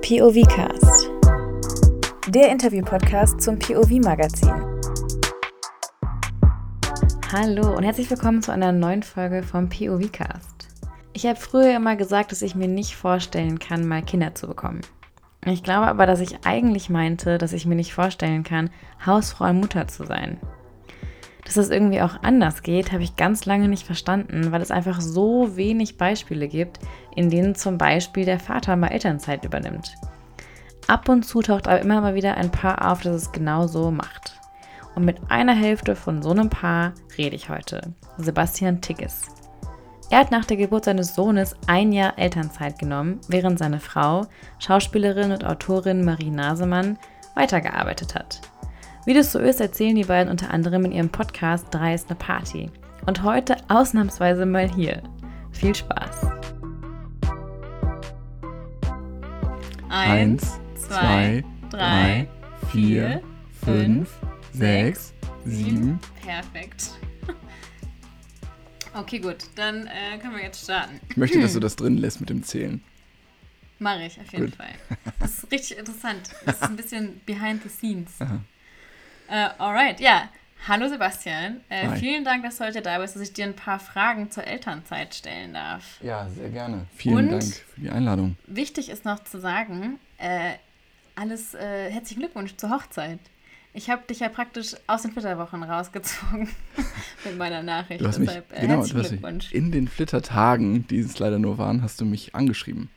POV-Cast. Der Interview-Podcast zum POV-Magazin. Hallo und herzlich willkommen zu einer neuen Folge vom POV-Cast. Ich habe früher immer gesagt, dass ich mir nicht vorstellen kann, mal Kinder zu bekommen. Ich glaube aber, dass ich eigentlich meinte, dass ich mir nicht vorstellen kann, Hausfrau und Mutter zu sein. Dass es irgendwie auch anders geht, habe ich ganz lange nicht verstanden, weil es einfach so wenig Beispiele gibt, in denen zum Beispiel der Vater mal Elternzeit übernimmt. Ab und zu taucht aber immer mal wieder ein Paar auf, das es genau so macht. Und mit einer Hälfte von so einem Paar rede ich heute. Sebastian Tigges. Er hat nach der Geburt seines Sohnes ein Jahr Elternzeit genommen, während seine Frau, Schauspielerin und Autorin Marie Nasemann, weitergearbeitet hat. Wie das so ist, erzählen die beiden unter anderem in ihrem Podcast Drei ist eine Party. Und heute ausnahmsweise mal hier. Viel Spaß. Eins, zwei, drei, vier, fünf, sechs, sieben. Perfekt. Okay, gut, dann äh, können wir jetzt starten. Ich möchte, dass du das drin lässt mit dem Zählen. Mache ich auf jeden Gut. Fall. Das ist richtig interessant. Das ist ein bisschen behind the scenes. Äh, alright, ja. Hallo Sebastian. Äh, vielen Dank, dass du heute da bist, dass ich dir ein paar Fragen zur Elternzeit stellen darf. Ja, sehr gerne. Vielen Und? Dank für die Einladung. Wichtig ist noch zu sagen, äh, alles äh, herzlichen Glückwunsch zur Hochzeit. Ich habe dich ja praktisch aus den Flitterwochen rausgezogen mit meiner Nachricht. Du hast mich, Deshalb äh, genau, herzlichen du hast mich Glückwunsch. in den Flittertagen, die es leider nur waren, hast du mich angeschrieben.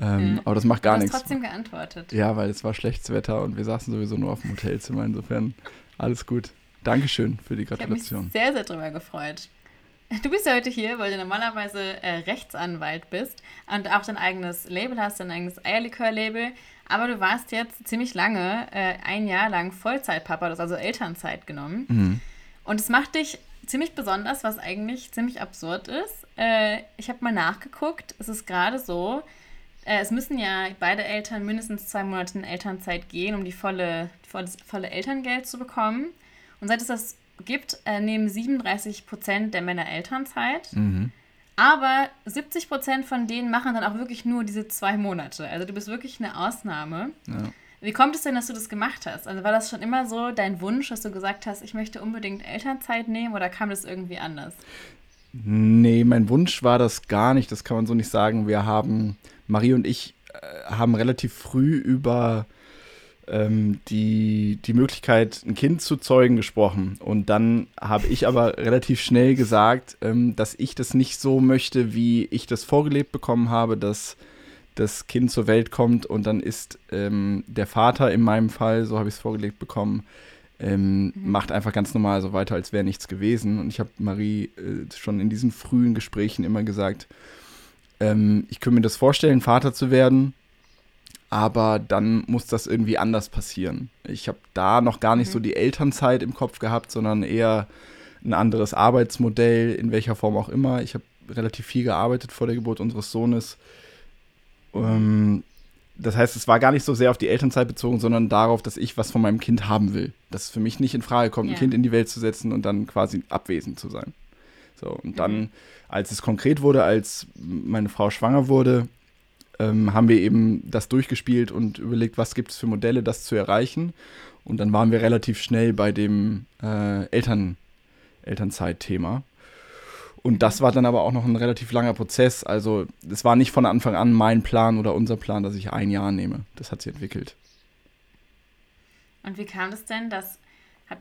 Ähm, Ja. Aber das macht gar du hast nichts. trotzdem geantwortet. Ja, weil es war schlechtes Wetter und wir saßen sowieso nur auf dem Hotelzimmer. Insofern alles gut. Dankeschön für die Ich habe mich Gratulation. sehr, sehr drüber gefreut. Du bist ja heute hier, weil du normalerweise äh, Rechtsanwalt bist und auch dein eigenes Label hast, dein eigenes Eierlikör-Label. Aber du warst jetzt ziemlich lange, äh, ein Jahr lang Vollzeitpapa, du hast also Elternzeit genommen. Mhm. Und es macht dich ziemlich besonders, was eigentlich ziemlich absurd ist. Äh, ich habe mal nachgeguckt, es ist gerade so, äh, es müssen ja beide Eltern mindestens zwei Monate in Elternzeit gehen, um die volle, volle, das volle Elterngeld zu bekommen. Und seit es das gibt, äh, nehmen 37 Prozent der Männer Elternzeit. Mhm. Aber 70 Prozent von denen machen dann auch wirklich nur diese zwei Monate. Also du bist wirklich eine Ausnahme. Ja. Wie kommt es denn, dass du das gemacht hast? Also war das schon immer so dein Wunsch, dass du gesagt hast, ich möchte unbedingt Elternzeit nehmen oder kam das irgendwie anders? Nee, mein Wunsch war das gar nicht, das kann man so nicht sagen. Wir haben, Marie und ich äh, haben relativ früh über ähm, die, die Möglichkeit, ein Kind zu zeugen gesprochen. Und dann habe ich aber relativ schnell gesagt, ähm, dass ich das nicht so möchte, wie ich das vorgelebt bekommen habe, dass das Kind zur Welt kommt und dann ist ähm, der Vater in meinem Fall, so habe ich es vorgelegt bekommen, ähm, macht einfach ganz normal so weiter, als wäre nichts gewesen. Und ich habe Marie äh, schon in diesen frühen Gesprächen immer gesagt, ähm, ich könnte mir das vorstellen, Vater zu werden, aber dann muss das irgendwie anders passieren. Ich habe da noch gar nicht so die Elternzeit im Kopf gehabt, sondern eher ein anderes Arbeitsmodell, in welcher Form auch immer. Ich habe relativ viel gearbeitet vor der Geburt unseres Sohnes. Ähm, das heißt, es war gar nicht so sehr auf die Elternzeit bezogen, sondern darauf, dass ich was von meinem Kind haben will. Dass es für mich nicht in Frage kommt, ein Ja. Kind in die Welt zu setzen und dann quasi abwesend zu sein. So, und dann, Mhm. als es konkret wurde, als meine Frau schwanger wurde, ähm, haben wir eben das durchgespielt und überlegt, was gibt es für Modelle, das zu erreichen. Und dann waren wir relativ schnell bei dem äh, Eltern, Elternzeit-Thema. Und das war dann aber auch noch ein relativ langer Prozess. Also es war nicht von Anfang an mein Plan oder unser Plan, dass ich ein Jahr nehme. Das hat sich entwickelt. Und wie kam das denn, dass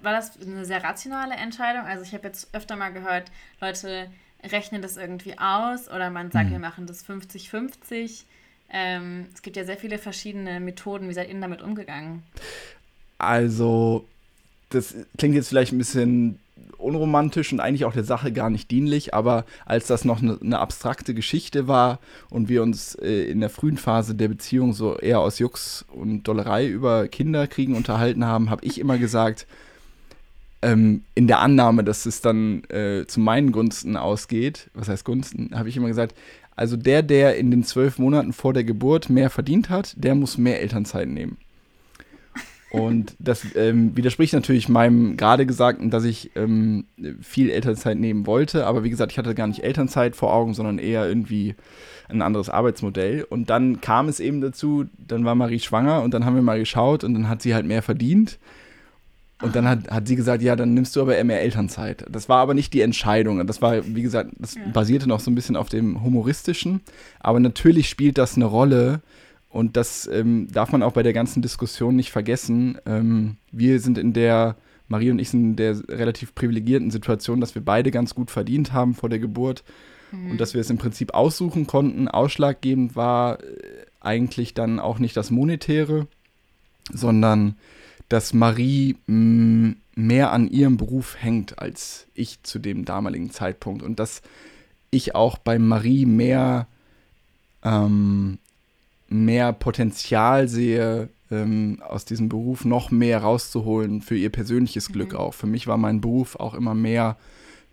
war das eine sehr rationale Entscheidung? Also ich habe jetzt öfter mal gehört, Leute rechnen das irgendwie aus oder man sagt, wir machen das 50-50. Ähm, es gibt ja sehr viele verschiedene Methoden. Wie seid ihr denn damit umgegangen? Also, das klingt jetzt vielleicht ein bisschen unromantisch und eigentlich auch der Sache gar nicht dienlich, aber als das noch eine, eine abstrakte Geschichte war und wir uns äh, in der frühen Phase der Beziehung so eher aus Jux und Dollerei über Kinderkriegen unterhalten haben, habe ich immer gesagt, ähm, in der Annahme, dass es dann äh, zu meinen Gunsten ausgeht, was heißt Gunsten, habe ich immer gesagt, also der, der in den zwölf Monaten vor der Geburt mehr verdient hat, der muss mehr Elternzeit nehmen. Und das ähm, widerspricht natürlich meinem gerade Gesagten, dass ich ähm, viel Elternzeit nehmen wollte. Aber wie gesagt, ich hatte gar nicht Elternzeit vor Augen, sondern eher irgendwie ein anderes Arbeitsmodell. Und dann kam es eben dazu, dann war Marie schwanger und dann haben wir mal geschaut und dann hat sie halt mehr verdient. Und dann hat, hat sie gesagt, ja, dann nimmst du aber mehr Elternzeit. Das war aber nicht die Entscheidung. Das war, wie gesagt, das ja. basierte noch so ein bisschen auf dem Humoristischen. Aber natürlich spielt das eine Rolle. Und das ähm, darf man auch bei der ganzen Diskussion nicht vergessen. Ähm, wir sind in der, Marie und ich sind in der relativ privilegierten Situation, dass wir beide ganz gut verdient haben vor der Geburt. Mhm. Und dass wir es im Prinzip aussuchen konnten. Ausschlaggebend war äh, eigentlich dann auch nicht das Monetäre, sondern dass Marie mh, mm, mehr an ihrem Beruf hängt als ich zu dem damaligen Zeitpunkt und dass ich auch bei Marie mehr, ähm, mehr Potenzial sehe, ähm, aus diesem Beruf noch mehr rauszuholen für ihr persönliches mhm. Glück auch. Für mich war mein Beruf auch immer mehr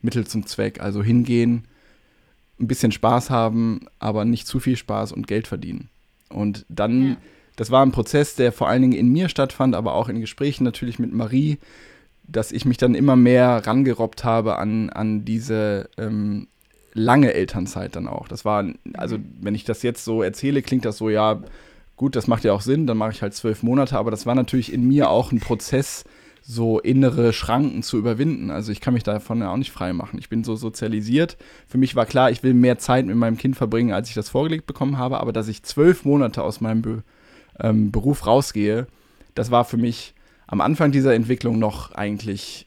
Mittel zum Zweck, also hingehen, ein bisschen Spaß haben, aber nicht zu viel Spaß und Geld verdienen. Und dann ja das war ein Prozess, der vor allen Dingen in mir stattfand, aber auch in Gesprächen natürlich mit Marie, dass ich mich dann immer mehr rangerobbt habe an, an diese ähm, lange Elternzeit dann auch. Das war, also mhm. wenn ich das jetzt so erzähle, klingt das so, ja, gut, das macht ja auch Sinn, dann mache ich halt zwölf Monate, aber das war natürlich in mir auch ein Prozess, so innere Schranken zu überwinden. Also ich kann mich davon ja auch nicht frei machen. Ich bin so sozialisiert. Für mich war klar, ich will mehr Zeit mit meinem Kind verbringen, als ich das vorgelegt bekommen habe, aber dass ich zwölf Monate aus meinem Be ähm, Beruf rausgehe, das war für mich am Anfang dieser Entwicklung noch eigentlich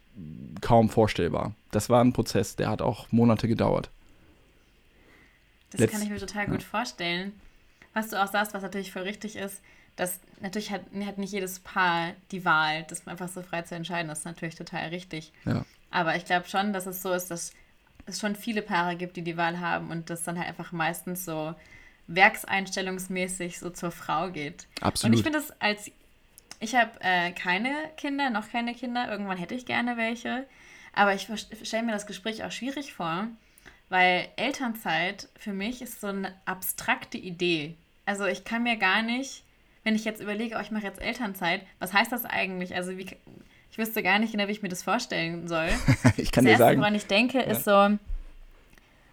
kaum vorstellbar. Das war ein Prozess, der hat auch Monate gedauert. Das Letz kann ich mir total gut ja. vorstellen. Was du auch sagst, was natürlich voll richtig ist, dass natürlich hat, hat nicht jedes Paar die Wahl, das einfach so frei zu entscheiden. Das ist natürlich total richtig. Ja. Aber ich glaube schon, dass es so ist, dass es schon viele Paare gibt, die die Wahl haben und das dann halt einfach meistens so werkseinstellungsmäßig so zur Frau geht. Absolut. Und ich finde es als, ich habe äh, keine Kinder, noch keine Kinder, irgendwann hätte ich gerne welche, aber ich stelle mir das Gespräch auch schwierig vor, weil Elternzeit für mich ist so eine abstrakte Idee. Also ich kann mir gar nicht, wenn ich jetzt überlege, oh, ich mache jetzt Elternzeit, was heißt das eigentlich? Also wie, ich wüsste gar nicht genau, wie ich mir das vorstellen soll. ich kann das dir Erste, sagen. woran ich denke, ja. ist so,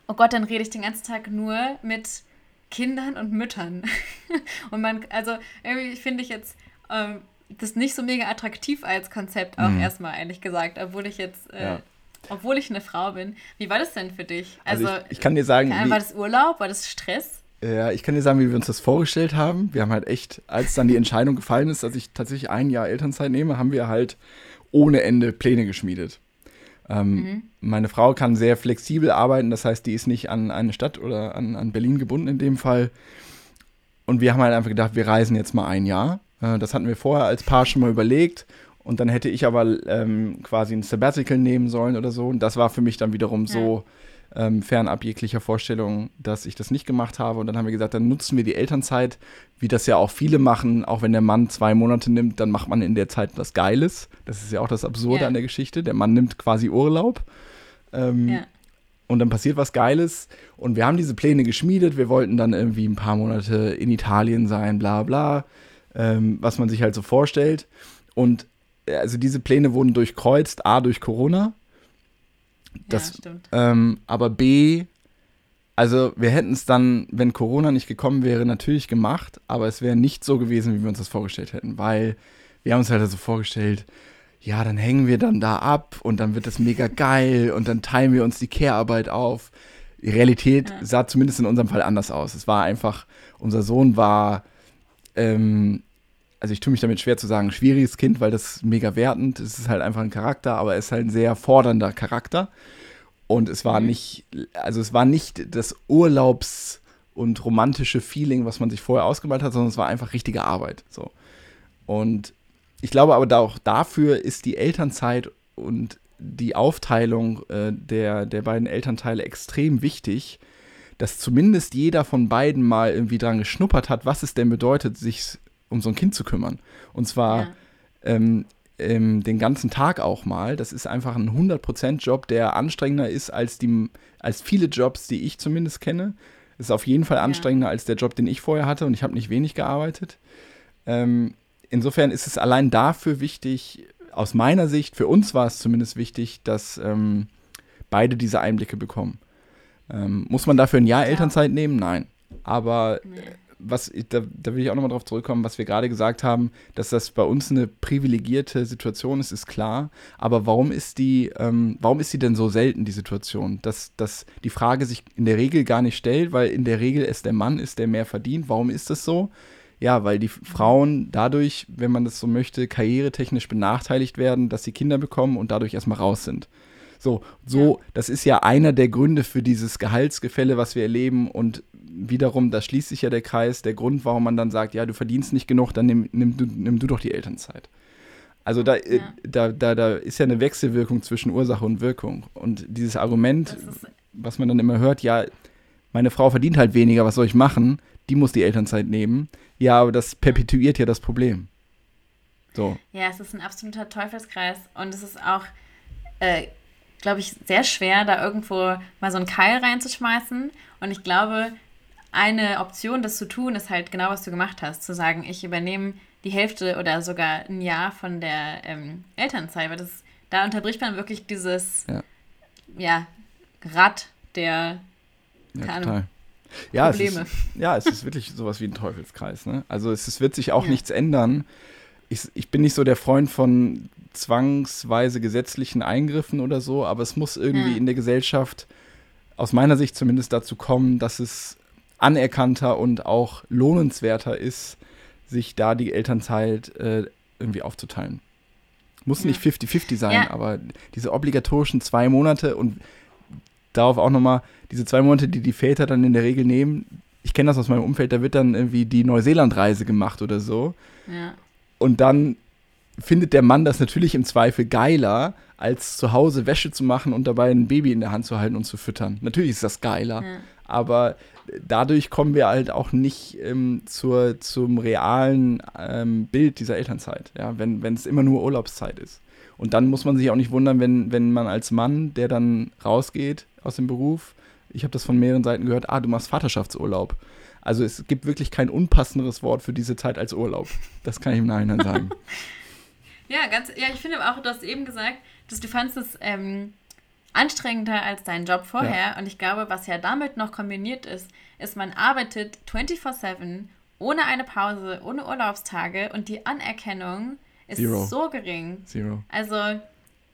oh Gott, dann rede ich den ganzen Tag nur mit Kindern und Müttern. und man, also irgendwie finde ich jetzt ähm, das nicht so mega attraktiv als Konzept auch mhm. erstmal, ehrlich gesagt, obwohl ich jetzt, äh, ja. Obwohl ich eine Frau bin. Wie war das denn für dich? Also, also ich, ich, kann dir sagen, wie, war das Urlaub, war das Stress? Ja, ich kann dir sagen, wie wir uns das vorgestellt haben. Wir haben halt echt, als dann die Entscheidung gefallen ist, dass ich tatsächlich ein Jahr Elternzeit nehme, haben wir halt ohne Ende Pläne geschmiedet. Ähm, mhm. Meine Frau kann sehr flexibel arbeiten, das heißt, die ist nicht an eine Stadt oder an, an Berlin gebunden in dem Fall. Und wir haben halt einfach gedacht, wir reisen jetzt mal ein Jahr. Äh, das hatten wir vorher als Paar schon mal überlegt. Und dann hätte ich aber ähm, quasi ein Sabbatical nehmen sollen oder so. Und das war für mich dann wiederum ja. so ähm, fernab jeglicher Vorstellung, dass ich das nicht gemacht habe. Und dann haben wir gesagt, dann nutzen wir die Elternzeit, wie das ja auch viele machen. Auch wenn der Mann zwei Monate nimmt, dann macht man in der Zeit was Geiles. Das ist ja auch das Absurde ja. an der Geschichte. Der Mann nimmt quasi Urlaub. Ähm, ja. Und dann passiert was Geiles. Und wir haben diese Pläne geschmiedet. Wir wollten dann irgendwie ein paar Monate in Italien sein, bla bla. Ähm, was man sich halt so vorstellt. Und also diese Pläne wurden durchkreuzt, A durch Corona das, ja, stimmt. Ähm, aber B, also wir hätten es dann, wenn Corona nicht gekommen wäre, natürlich gemacht, aber es wäre nicht so gewesen, wie wir uns das vorgestellt hätten, weil wir haben uns halt so vorgestellt, ja, dann hängen wir dann da ab und dann wird das mega geil und dann teilen wir uns die Care-Arbeit auf. Die Realität ja. sah zumindest in unserem Fall anders aus. Es war einfach, unser Sohn war ähm, also ich tue mich damit schwer zu sagen, schwieriges Kind, weil das mega wertend, es ist halt einfach ein Charakter, aber er ist halt ein sehr fordernder Charakter. Und es war mhm. nicht, also es war nicht das Urlaubs- und romantische Feeling, was man sich vorher ausgemalt hat, sondern es war einfach richtige Arbeit. So. Und ich glaube aber auch dafür ist die Elternzeit und die Aufteilung äh, der, der beiden Elternteile extrem wichtig, dass zumindest jeder von beiden mal irgendwie dran geschnuppert hat, was es denn bedeutet, sich um so ein Kind zu kümmern. Und zwar ja. ähm, ähm, den ganzen Tag auch mal. Das ist einfach ein 100%-Job, der anstrengender ist als, die, als viele Jobs, die ich zumindest kenne. Ist auf jeden Fall anstrengender ja. als der Job, den ich vorher hatte und ich habe nicht wenig gearbeitet. Ähm, insofern ist es allein dafür wichtig, aus meiner Sicht, für uns war es zumindest wichtig, dass ähm, beide diese Einblicke bekommen. Ähm, muss man dafür ein Jahr ja. Elternzeit nehmen? Nein. Aber nee. Was, da, da will ich auch nochmal drauf zurückkommen, was wir gerade gesagt haben, dass das bei uns eine privilegierte Situation ist, ist klar. Aber warum ist die, ähm, warum ist die denn so selten, die Situation? Dass, dass die Frage sich in der Regel gar nicht stellt, weil in der Regel es der Mann ist, der mehr verdient. Warum ist das so? Ja, weil die Frauen dadurch, wenn man das so möchte, karrieretechnisch benachteiligt werden, dass sie Kinder bekommen und dadurch erstmal raus sind. So, so, das ist ja einer der Gründe für dieses Gehaltsgefälle, was wir erleben. Und wiederum, da schließt sich ja der Kreis, der Grund, warum man dann sagt, ja, du verdienst nicht genug, dann nimm, nimm, du, nimm du doch die Elternzeit. Also da, äh, ja. da, da, da ist ja eine Wechselwirkung zwischen Ursache und Wirkung. Und dieses Argument, was man dann immer hört, ja, meine Frau verdient halt weniger, was soll ich machen? Die muss die Elternzeit nehmen. Ja, aber das perpetuiert ja das Problem. So. Ja, es ist ein absoluter Teufelskreis und es ist auch äh, glaube ich, sehr schwer, da irgendwo mal so einen Keil reinzuschmeißen. Und ich glaube, eine Option, das zu tun, ist halt genau, was du gemacht hast. Zu sagen, ich übernehme die Hälfte oder sogar ein Jahr von der ähm, Elternzeit. Weil das, da unterbricht man wirklich dieses ja. ja Rad der ja, Ahnung, ja, Probleme. Es ist, ja, es ist wirklich sowas wie ein Teufelskreis. Ne? Also es, es wird sich auch ja. nichts ändern. Ich, ich bin nicht so der Freund von zwangsweise gesetzlichen Eingriffen oder so, aber es muss irgendwie ja. in der Gesellschaft aus meiner Sicht zumindest dazu kommen, dass es anerkannter und auch lohnenswerter ist, sich da die Elternzeit äh, irgendwie aufzuteilen. Muss ja. nicht 50-50 sein, ja. aber diese obligatorischen zwei Monate und darauf auch nochmal, diese zwei Monate, die die Väter dann in der Regel nehmen, ich kenne das aus meinem Umfeld, da wird dann irgendwie die Neuseeland-Reise gemacht oder so. Ja. Und dann findet der Mann das natürlich im Zweifel geiler, als zu Hause Wäsche zu machen und dabei ein Baby in der Hand zu halten und zu füttern. Natürlich ist das geiler, ja. aber dadurch kommen wir halt auch nicht ähm, zur, zum realen ähm, Bild dieser Elternzeit, ja, wenn es immer nur Urlaubszeit ist. Und dann muss man sich auch nicht wundern, wenn, wenn man als Mann, der dann rausgeht aus dem Beruf, ich habe das von mehreren Seiten gehört, ah, du machst Vaterschaftsurlaub. Also es gibt wirklich kein unpassenderes Wort für diese Zeit als Urlaub. Das kann ich im Nachhinein sagen. Ja, ganz, ja, ich finde auch, du hast eben gesagt, dass du fandest es ähm, anstrengender als dein Job vorher. Ja. Und ich glaube, was ja damit noch kombiniert ist, ist, man arbeitet 24-7 ohne eine Pause, ohne Urlaubstage und die Anerkennung ist Zero. so gering. Zero. Also,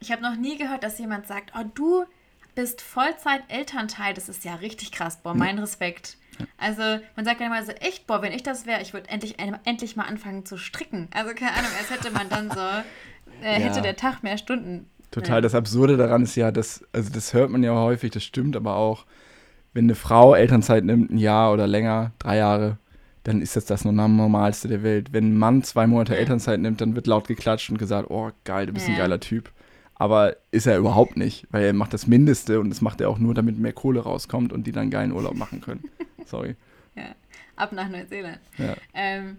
ich habe noch nie gehört, dass jemand sagt, oh, du bist Vollzeit-Elternteil. Das ist ja richtig krass. Boah, mein Respekt. Also man sagt ja immer so, echt, boah, wenn ich das wäre, ich würde endlich, endlich mal anfangen zu stricken. Also keine Ahnung, als hätte man dann so, äh, hätte ja. der Tag mehr Stunden. Total, ja. das Absurde daran ist ja, dass, also das hört man ja häufig, das stimmt aber auch, wenn eine Frau Elternzeit nimmt, ein Jahr oder länger, drei Jahre, dann ist das das Normalste der Welt. Wenn ein Mann zwei Monate. Elternzeit nimmt, dann wird laut geklatscht und gesagt, oh geil, du bist ein geiler Typ. Aber ist er überhaupt nicht, weil er macht das Mindeste und das macht er auch nur, damit mehr Kohle rauskommt und die dann geilen Urlaub machen können. Sorry. ja, ab nach Neuseeland. Ja. Ähm,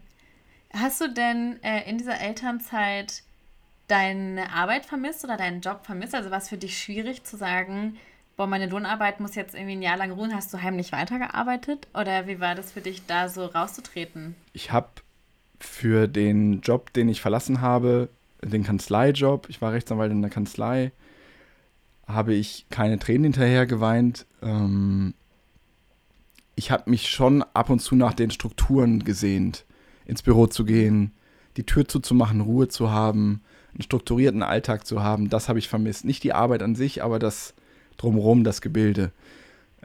hast du denn äh, in dieser Elternzeit deine Arbeit vermisst oder deinen Job vermisst? Also war es für dich schwierig zu sagen, boah, meine Lohnarbeit muss jetzt irgendwie ein Jahr lang ruhen. Hast du heimlich weitergearbeitet? Oder wie war das für dich, da so rauszutreten? Ich habe für den Job, den ich verlassen habe, den Kanzleijob, ich war Rechtsanwalt in der Kanzlei, habe ich keine Tränen hinterher geweint. Ähm, ich habe mich schon ab und zu nach den Strukturen gesehnt, ins Büro zu gehen, die Tür zuzumachen, Ruhe zu haben, einen strukturierten Alltag zu haben. Das habe ich vermisst. Nicht die Arbeit an sich, aber das drumherum, das Gebilde.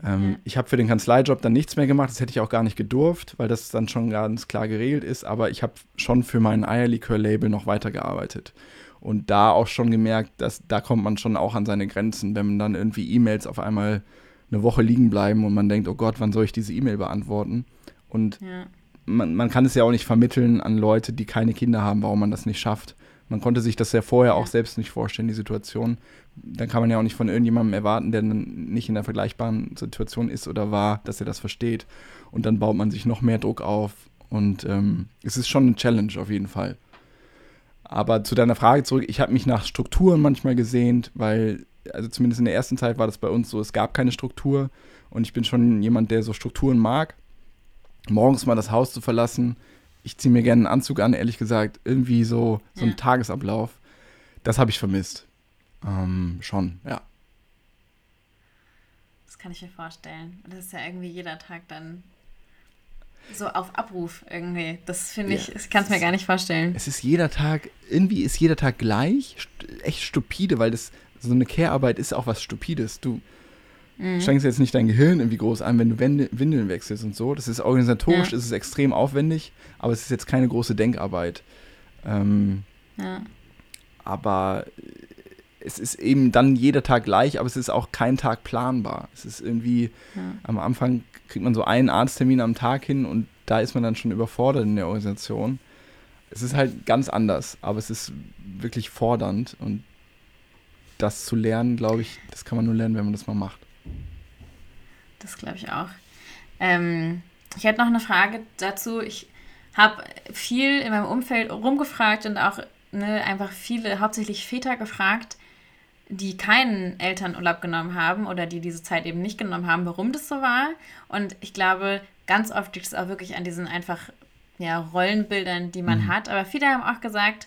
Ähm, ja. Ich habe für den Kanzleijob dann nichts mehr gemacht. Das hätte ich auch gar nicht gedurft, weil das dann schon ganz klar geregelt ist. Aber ich habe schon für mein Eierlikör-Label noch weitergearbeitet. Und da auch schon gemerkt, dass da kommt man schon auch an seine Grenzen, wenn man dann irgendwie E-Mails auf einmal eine Woche liegen bleiben und man denkt, oh Gott, wann soll ich diese E-Mail beantworten? Und ja. man, man kann es ja auch nicht vermitteln an Leute, die keine Kinder haben, warum man das nicht schafft. Man konnte sich das ja vorher auch selbst nicht vorstellen, die Situation. Dann kann man ja auch nicht von irgendjemandem erwarten, der nicht in einer vergleichbaren Situation ist oder war, dass er das versteht. Und dann baut man sich noch mehr Druck auf. Und ähm, es ist schon eine Challenge auf jeden Fall. Aber zu deiner Frage zurück, ich habe mich nach Strukturen manchmal gesehnt, weil also zumindest in der ersten Zeit war das bei uns so, es gab keine Struktur und ich bin schon jemand, der so Strukturen mag. Morgens mal das Haus zu verlassen, ich ziehe mir gerne einen Anzug an, ehrlich gesagt. Irgendwie so, so Ja. ein Tagesablauf. Das habe ich vermisst. Ähm, schon, ja. Das kann ich mir vorstellen. Das ist ja irgendwie jeder Tag dann so auf Abruf irgendwie. Das finde ich, Ja. ich kann es mir gar nicht vorstellen. Es ist jeder Tag, irgendwie ist jeder Tag gleich, echt stupide, weil das, so eine Care-Arbeit ist auch was Stupides. Du Mhm. strengst jetzt nicht dein Gehirn irgendwie groß an, wenn du Windeln wechselst und so. Das ist organisatorisch, Ja. ist es extrem aufwendig, aber es ist jetzt keine große Denkarbeit. Ähm, Ja. aber äh, es ist eben dann jeder Tag gleich, aber es ist auch kein Tag planbar. Es ist irgendwie, Ja. am Anfang kriegt man so einen Arzttermin am Tag hin und da ist man dann schon überfordert in der Organisation. Es ist halt ganz anders, aber es ist wirklich fordernd und das zu lernen, glaube ich, das kann man nur lernen, wenn man das mal macht. Das glaube ich auch. Ähm, ich hätte noch eine Frage dazu. Ich habe viel in meinem Umfeld rumgefragt und auch ne, einfach viele, hauptsächlich Väter gefragt, die keinen Elternurlaub genommen haben oder die diese Zeit eben nicht genommen haben, warum das so war. Und ich glaube, ganz oft liegt es auch wirklich an diesen einfach ja, Rollenbildern, die man Mhm. hat. Aber viele haben auch gesagt,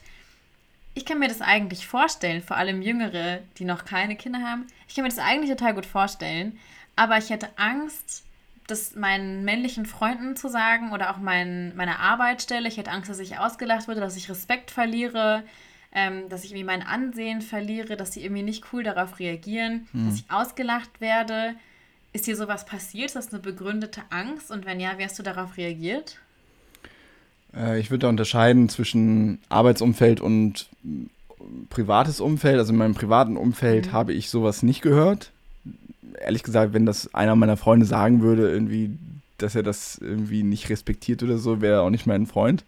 ich kann mir das eigentlich vorstellen, vor allem Jüngere, die noch keine Kinder haben. Ich kann mir das eigentlich total gut vorstellen, aber ich hätte Angst, das meinen männlichen Freunden zu sagen oder auch mein, meiner Arbeitsstelle. Ich hätte Angst, dass ich ausgelacht würde, dass ich Respekt verliere, ähm, dass ich irgendwie mein Ansehen verliere, dass die irgendwie nicht cool darauf reagieren, dass ich ausgelacht werde. Ist dir sowas passiert? Ist das eine begründete Angst? Und wenn ja, wie hast du darauf reagiert? Äh, ich würde da unterscheiden zwischen Arbeitsumfeld und mm, privates Umfeld. Also in meinem privaten Umfeld Mhm. habe ich sowas nicht gehört. Ehrlich gesagt, wenn das einer meiner Freunde sagen würde, irgendwie, dass er das irgendwie nicht respektiert oder so, wäre er auch nicht mein Freund.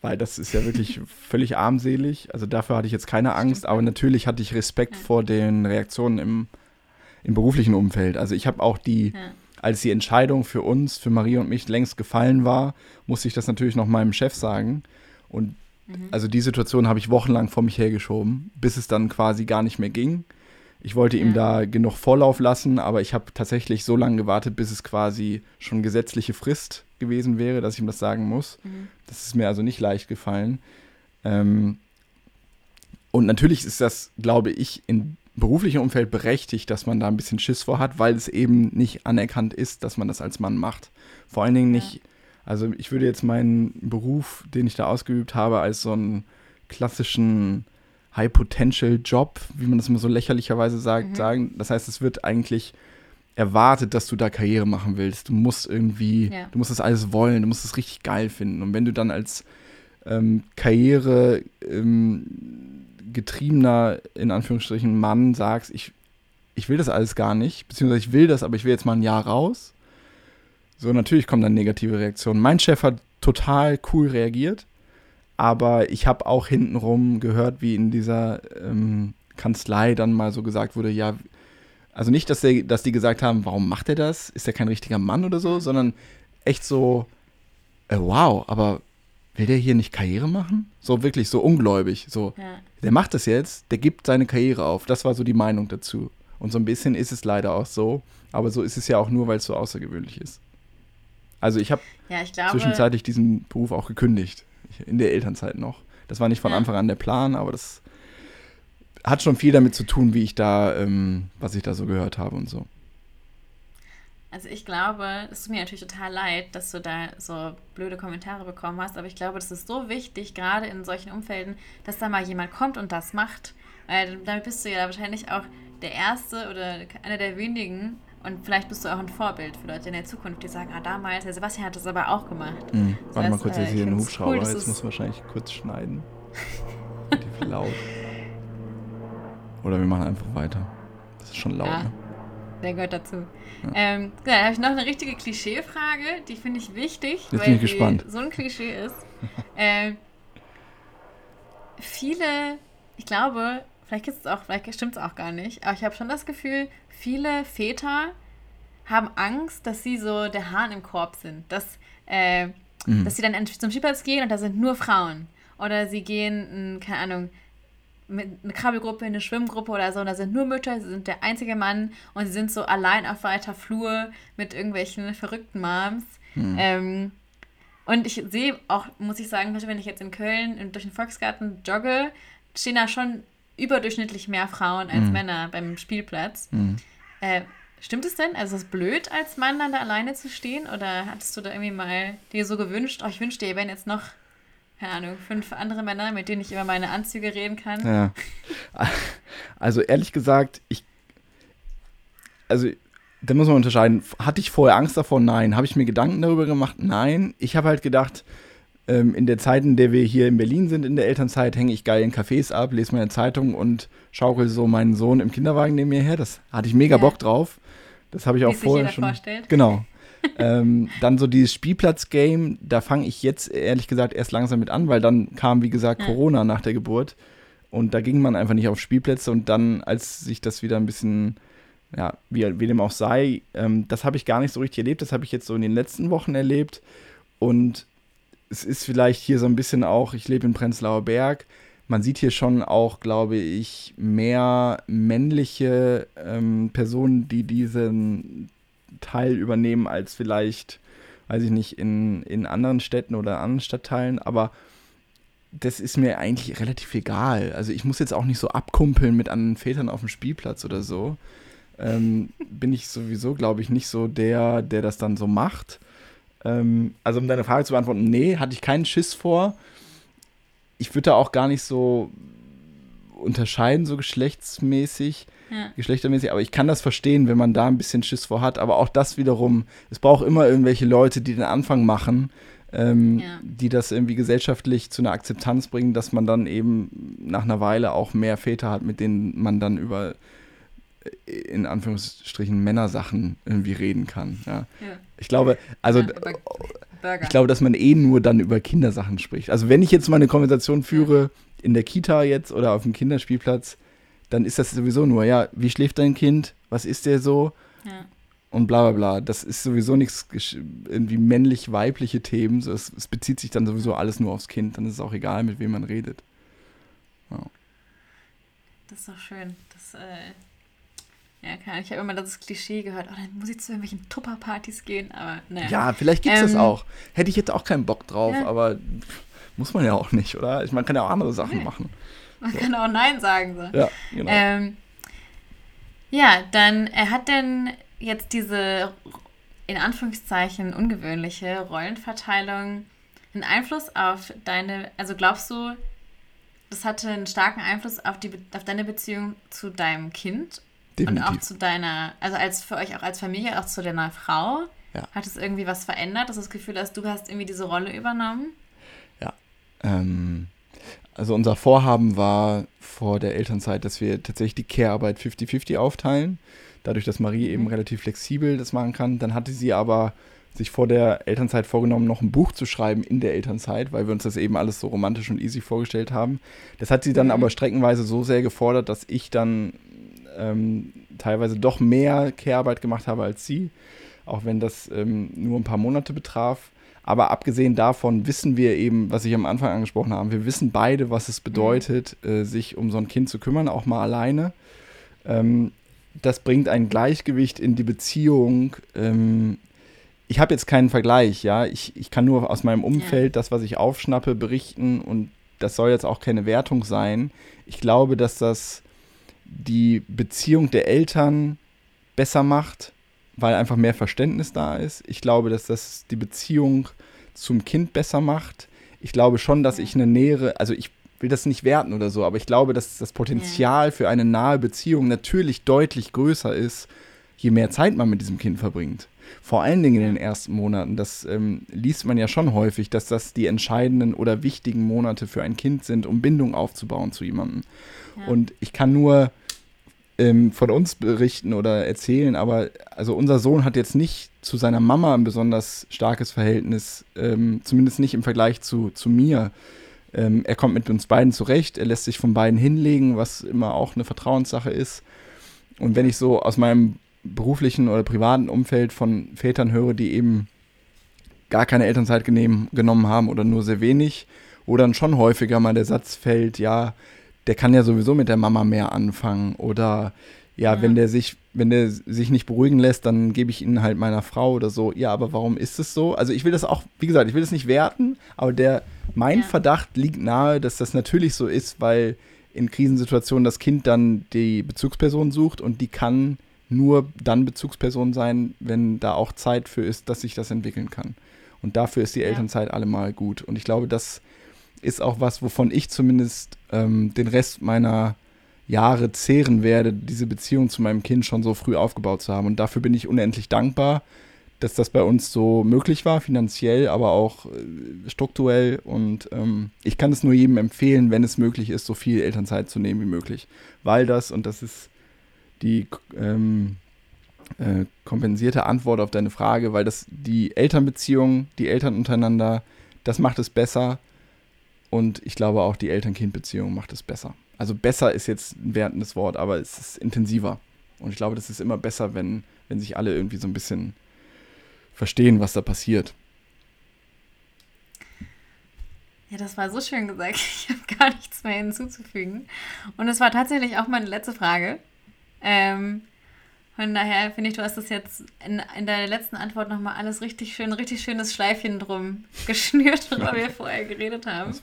Weil das ist ja wirklich völlig armselig. Also dafür hatte ich jetzt keine Angst, aber natürlich hatte ich Respekt Ja. vor den Reaktionen im, im beruflichen Umfeld. Also ich habe auch die, Ja. Als die Entscheidung für uns, für Marie und mich längst gefallen war, musste ich das natürlich noch meinem Chef sagen. Und Mhm. also die Situation habe ich wochenlang vor mich hergeschoben, bis es dann quasi gar nicht mehr ging. Ich wollte ihm Ja. da genug Vorlauf lassen, aber ich habe tatsächlich so lange gewartet, bis es quasi schon gesetzliche Frist gewesen wäre, dass ich ihm das sagen muss. Mhm. Das ist mir also nicht leicht gefallen. Ähm, und natürlich ist das, glaube ich, im beruflichen Umfeld berechtigt, dass man da ein bisschen Schiss vor hat, weil es eben nicht anerkannt ist, dass man das als Mann macht. Vor allen Dingen nicht, also ich würde jetzt meinen Beruf, den ich da ausgeübt habe, als so einen klassischen High-Potential-Job, wie man das immer so lächerlicherweise sagt, Mhm. sagen. Das heißt, es wird eigentlich erwartet, dass du da Karriere machen willst. Du musst irgendwie, Ja. du musst das alles wollen, du musst es richtig geil finden. Und wenn du dann als ähm, Karriere ähm, getriebener, in Anführungsstrichen, Mann sagst, ich, ich will das alles gar nicht, beziehungsweise ich will das, aber ich will jetzt mal ein Jahr raus. So, natürlich kommen dann negative Reaktionen. Mein Chef hat total cool reagiert, aber ich habe auch hintenrum gehört, wie in dieser ähm, Kanzlei dann mal so gesagt wurde, ja, also nicht, dass, der, dass die gesagt haben, warum macht er das? Ist er kein richtiger Mann oder so, sondern echt so, äh, wow, aber will der hier nicht Karriere machen? So wirklich so ungläubig, so, Ja. der macht das jetzt, der gibt seine Karriere auf. Das war so die Meinung dazu. Und so ein bisschen ist es leider auch so, aber so ist es ja auch nur, weil es so außergewöhnlich ist. Also ich habe ja, zwischenzeitlich diesen Beruf auch gekündigt, in der Elternzeit noch. Das war nicht von Ja. Anfang an der Plan, aber das hat schon viel damit zu tun, wie ich da, ähm, was ich da so gehört habe und so. Also ich glaube, es tut mir natürlich total leid, dass du da so blöde Kommentare bekommen hast, aber ich glaube, das ist so wichtig, gerade in solchen Umfelden, dass da mal jemand kommt und das macht. Weil damit bist du ja wahrscheinlich auch der Erste oder einer der wenigen und vielleicht bist du auch ein Vorbild für Leute in der Zukunft, die sagen, ah damals, der Sebastian hat das aber auch gemacht. Mhm. Das Warte mal heißt, kurz, äh, jetzt ich hier ein Hubschrauber, cool, jetzt muss man wahrscheinlich kurz schneiden. Relativ laut. Oder wir machen einfach weiter. Das ist schon laut, Ja. ne? Der gehört dazu. Ja. Ähm, ja, da habe ich noch eine richtige Klischee-Frage, die finde ich wichtig, bin weil ich so ein Klischee ist. ähm, viele, ich glaube, vielleicht ist es auch, vielleicht stimmt es auch gar nicht, aber ich habe schon das Gefühl, viele Väter haben Angst, dass sie so der Hahn im Korb sind. Dass, äh, Mhm. dass sie dann zum Spielplatz gehen und da sind nur Frauen. Oder sie gehen, in, keine Ahnung, eine Krabbelgruppe, in eine Schwimmgruppe oder so, und da sind nur Mütter, sie sind der einzige Mann und sie sind so allein auf weiter Flur mit irgendwelchen verrückten Moms. Mhm. Ähm, Und ich sehe auch, muss ich sagen, wenn ich jetzt in Köln durch den Volksgarten jogge, stehen da schon überdurchschnittlich mehr Frauen als mhm. Männer beim Spielplatz. Mhm. Äh, stimmt es denn? Also ist es blöd, als Mann dann da alleine zu stehen? Oder hattest du da irgendwie mal dir so gewünscht, oh, ich wünschte, ihr wären jetzt noch, keine Ahnung, fünf andere Männer, mit denen ich über meine Anzüge reden kann? Ja. Also ehrlich gesagt, ich. Also da muss man unterscheiden. Hatte ich vorher Angst davor? Nein. Habe ich mir Gedanken darüber gemacht? Nein. Ich habe halt gedacht, ähm, in der Zeit, in der wir hier in Berlin sind, in der Elternzeit, hänge ich geil in Cafés ab, lese meine Zeitung und schaukel so meinen Sohn im Kinderwagen neben mir her. Das hatte ich mega ja. Bock drauf. Das habe ich Wie auch vorher schon. Vorstellt. Genau. Ähm, dann so dieses Spielplatz-Game, da fange ich jetzt ehrlich gesagt erst langsam mit an, weil dann kam, wie gesagt, ja. Corona nach der Geburt. Und da ging man einfach nicht auf Spielplätze. Und dann, als sich das wieder ein bisschen, ja, wie, wie dem auch sei, ähm, das habe ich gar nicht so richtig erlebt. Das habe ich jetzt so in den letzten Wochen erlebt. Und es ist vielleicht hier so ein bisschen auch, ich lebe in Prenzlauer Berg, man sieht hier schon auch, glaube ich, mehr männliche ähm, Personen, die diesen Teil übernehmen, als vielleicht, weiß ich nicht, in, in anderen Städten oder anderen Stadtteilen. Aber das ist mir eigentlich relativ egal. Also ich muss jetzt auch nicht so abkumpeln mit anderen Vätern auf dem Spielplatz oder so. Ähm, bin ich sowieso, glaube ich, nicht so der, der das dann so macht. Ähm, also um deine Frage zu beantworten, nee, hatte ich keinen Schiss vor. Ich würde da auch gar nicht so unterscheiden, so geschlechtsmäßig, ja. geschlechtermäßig, aber ich kann das verstehen, wenn man da ein bisschen Schiss vor hat. Aber auch das wiederum, es braucht immer irgendwelche Leute, die den Anfang machen, ähm, ja. die das irgendwie gesellschaftlich zu einer Akzeptanz bringen, dass man dann eben nach einer Weile auch mehr Väter hat, mit denen man dann über in Anführungsstrichen Männersachen irgendwie reden kann. Ja. Ich glaube, also ich glaube, dass man eh nur dann über Kindersachen spricht. Also wenn ich jetzt mal eine Konversation führe in der Kita jetzt oder auf dem Kinderspielplatz, dann ist das sowieso nur, ja, wie schläft dein Kind? Was ist der so? Ja. Und bla bla bla. Das ist sowieso nichts irgendwie männlich-weibliche Themen. Es, es, bezieht sich dann sowieso alles nur aufs Kind. Dann ist es auch egal, mit wem man redet. Ja. Das ist doch schön. Das äh ja, klar. Ich habe immer das Klischee gehört, oh, dann muss ich zu irgendwelchen Tupper-Partys gehen, aber naja. Ja, vielleicht gibt es ähm, das auch. Hätte ich jetzt auch keinen Bock drauf, ja. aber muss man ja auch nicht, oder? Man kann ja auch andere Sachen nee. machen. Man so. kann auch Nein sagen. So. Ja, genau. Ähm, ja, dann er hat denn jetzt diese in Anführungszeichen ungewöhnliche Rollenverteilung einen Einfluss auf deine, also glaubst du, das hatte einen starken Einfluss auf, die, auf deine Beziehung zu deinem Kind Definitiv. Und auch zu deiner, also als für euch auch als Familie, auch zu deiner Frau. Ja. Hat es irgendwie was verändert, dass du das Gefühl hast, du hast irgendwie diese Rolle übernommen? Ja. Ähm, also unser Vorhaben war vor der Elternzeit, dass wir tatsächlich die Care-Arbeit 50-50 aufteilen. Dadurch, dass Marie eben mhm. relativ flexibel das machen kann. Dann hatte sie aber sich vor der Elternzeit vorgenommen, noch ein Buch zu schreiben in der Elternzeit, weil wir uns das eben alles so romantisch und easy vorgestellt haben. Das hat sie dann mhm. aber streckenweise so sehr gefordert, dass ich dann ähm, teilweise doch mehr Care-Arbeit gemacht habe als sie, auch wenn das ähm, nur ein paar Monate betraf. Aber abgesehen davon wissen wir eben, was ich am Anfang angesprochen habe, wir wissen beide, was es bedeutet, mhm. äh, sich um so ein Kind zu kümmern, auch mal alleine. Ähm, das bringt ein Gleichgewicht in die Beziehung. Ähm, ich habe jetzt keinen Vergleich, ja. Ich, ich kann nur aus meinem Umfeld ja. das, was ich aufschnappe, berichten und das soll jetzt auch keine Wertung sein. Ich glaube, dass das die Beziehung der Eltern besser macht, weil einfach mehr Verständnis da ist. Ich glaube, dass das die Beziehung zum Kind besser macht. Ich glaube schon, dass ich eine nähere, also ich will das nicht werten oder so, aber ich glaube, dass das Potenzial für eine nahe Beziehung natürlich deutlich größer ist, je mehr Zeit man mit diesem Kind verbringt. Vor allen Dingen in den ersten Monaten, das ähm, liest man ja schon häufig, dass das die entscheidenden oder wichtigen Monate für ein Kind sind, um Bindung aufzubauen zu jemandem. Ja. Und ich kann nur ähm, von uns berichten oder erzählen, aber also unser Sohn hat jetzt nicht zu seiner Mama ein besonders starkes Verhältnis, ähm, zumindest nicht im Vergleich zu, zu mir. Ähm, er kommt mit uns beiden zurecht, er lässt sich von beiden hinlegen, was immer auch eine Vertrauenssache ist. Und wenn ich so aus meinem beruflichen oder privaten Umfeld von Vätern höre, die eben gar keine Elternzeit genehm, genommen haben oder nur sehr wenig, wo dann schon häufiger mal der Satz fällt, ja, der kann ja sowieso mit der Mama mehr anfangen oder ja, ja, wenn der sich, wenn der sich nicht beruhigen lässt, dann gebe ich ihn halt meiner Frau oder so. Ja, aber warum ist es so? Also ich will das auch, wie gesagt, ich will das nicht werten, aber der, mein ja. Verdacht liegt nahe, dass das natürlich so ist, weil in Krisensituationen das Kind dann die Bezugsperson sucht und die kann nur dann Bezugsperson sein, wenn da auch Zeit für ist, dass sich das entwickeln kann. Und dafür ist die ja. Elternzeit allemal gut. Und ich glaube, das ist auch was, wovon ich zumindest ähm, den Rest meiner Jahre zehren werde, diese Beziehung zu meinem Kind schon so früh aufgebaut zu haben. Und dafür bin ich unendlich dankbar, dass das bei uns so möglich war, finanziell, aber auch äh, strukturell. Und ähm, ich kann es nur jedem empfehlen, wenn es möglich ist, so viel Elternzeit zu nehmen wie möglich. Weil das, und das ist die ähm, äh, kompensierte Antwort auf deine Frage, weil das die Elternbeziehung, die Eltern untereinander, das macht es besser. Und ich glaube auch die Eltern-Kind-Beziehung macht es besser. Also besser ist jetzt ein wertendes Wort, aber es ist intensiver. Und ich glaube, das ist immer besser, wenn, wenn sich alle irgendwie so ein bisschen verstehen, was da passiert. Ja, das war so schön gesagt. Ich habe gar nichts mehr hinzuzufügen. Und es war tatsächlich auch meine letzte Frage. Ähm, von daher finde ich, du hast das jetzt in, in deiner letzten Antwort nochmal alles richtig schön, richtig schönes Schleifchen drum geschnürt, worüber wir vorher geredet haben.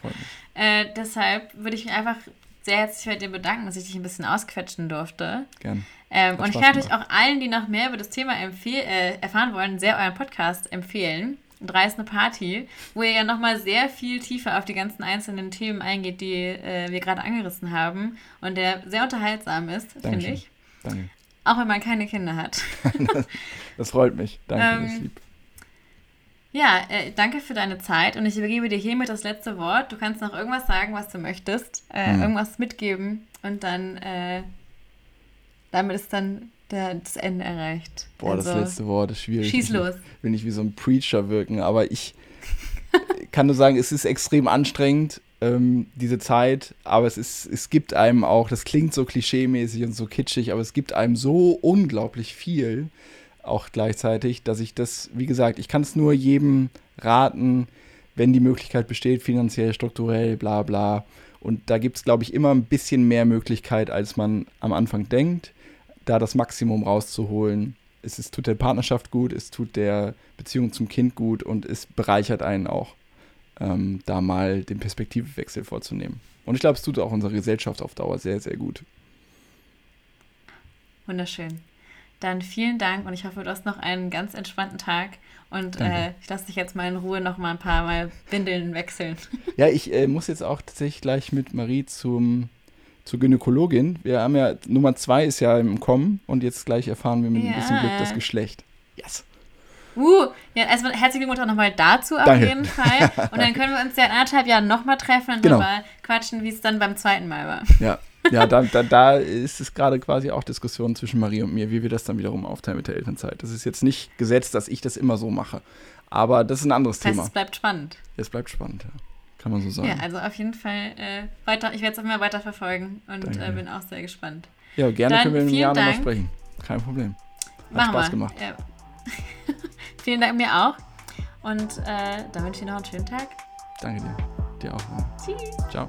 Äh, deshalb würde ich mich einfach sehr herzlich bei dir bedanken, dass ich dich ein bisschen ausquetschen durfte. Gern. Ähm, und ich kann natürlich auch allen, die noch mehr über das Thema äh, erfahren wollen, sehr euren Podcast empfehlen. Dreist eine Party, wo ihr ja nochmal sehr viel tiefer auf die ganzen einzelnen Themen eingeht, die äh, wir gerade angerissen haben und der sehr unterhaltsam ist, finde ich. Danke. Auch wenn man keine Kinder hat. das freut mich. Danke, ähm, das lieb. Ja, äh, danke für deine Zeit und ich übergebe dir hiermit das letzte Wort. Du kannst noch irgendwas sagen, was du möchtest, äh, hm. irgendwas mitgeben und dann, äh, damit ist dann der, das Ende erreicht. Boah, also, das letzte Wort ist schwierig. Schieß los. Ich will nicht wie so ein Preacher wirken, aber ich kann nur sagen, es ist extrem anstrengend, ähm, diese Zeit, aber es, ist, es gibt einem auch, das klingt so klischeemäßig und so kitschig, aber es gibt einem so unglaublich viel auch gleichzeitig, dass ich das, wie gesagt, ich kann es nur jedem raten, wenn die Möglichkeit besteht, finanziell, strukturell, bla bla. Und da gibt es, glaube ich, immer ein bisschen mehr Möglichkeit, als man am Anfang denkt, da das Maximum rauszuholen. Es, es tut der Partnerschaft gut, es tut der Beziehung zum Kind gut und es bereichert einen auch, ähm, da mal den Perspektivwechsel vorzunehmen. Und ich glaube, es tut auch unserer Gesellschaft auf Dauer sehr, sehr gut. Wunderschön. Dann vielen Dank und ich hoffe, du hast noch einen ganz entspannten Tag. Und äh, ich lasse dich jetzt mal in Ruhe noch mal ein paar Mal Windeln wechseln. Ja, ich äh, muss jetzt auch tatsächlich gleich mit Marie zum, zur Gynäkologin. Wir haben ja, Nummer zwei ist ja im Kommen und jetzt gleich erfahren wir mit ja. ein bisschen Glück das Geschlecht. Yes. Uh, ja, erstmal herzlichen Glückwunsch auch nochmal dazu auf Danke. jeden Fall. Und dann können wir uns ja in anderthalb Jahren nochmal treffen und genau. mal quatschen, wie es dann beim zweiten Mal war. Ja, ja, da, da, da ist es gerade quasi auch Diskussion zwischen Marie und mir, wie wir das dann wiederum aufteilen mit der Elternzeit. Das ist jetzt nicht gesetzt, dass ich das immer so mache. Aber das ist ein anderes das heißt, Thema. Es bleibt spannend. Es bleibt spannend, ja. Kann man so sagen. Ja, also auf jeden Fall äh, weiter, ich werde es immer weiter verfolgen und äh, bin auch sehr gespannt. Ja, gerne dann können wir im Jahr nochmal sprechen. Kein Problem. Hat Machen Spaß wir. gemacht. Ja. vielen Dank mir auch. Und äh, dann wünsche ich dir noch einen schönen Tag. Danke dir. Dir auch. Tschüss. Ciao.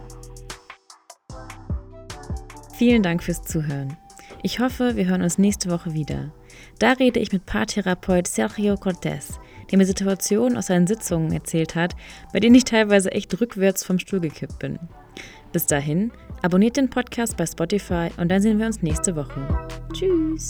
Vielen Dank fürs Zuhören. Ich hoffe, wir hören uns nächste Woche wieder. Da rede ich mit Paartherapeut Sergio Cortés, der mir Situationen aus seinen Sitzungen erzählt hat, bei denen ich teilweise echt rückwärts vom Stuhl gekippt bin. Bis dahin, abonniert den Podcast bei Spotify und dann sehen wir uns nächste Woche. Tschüss!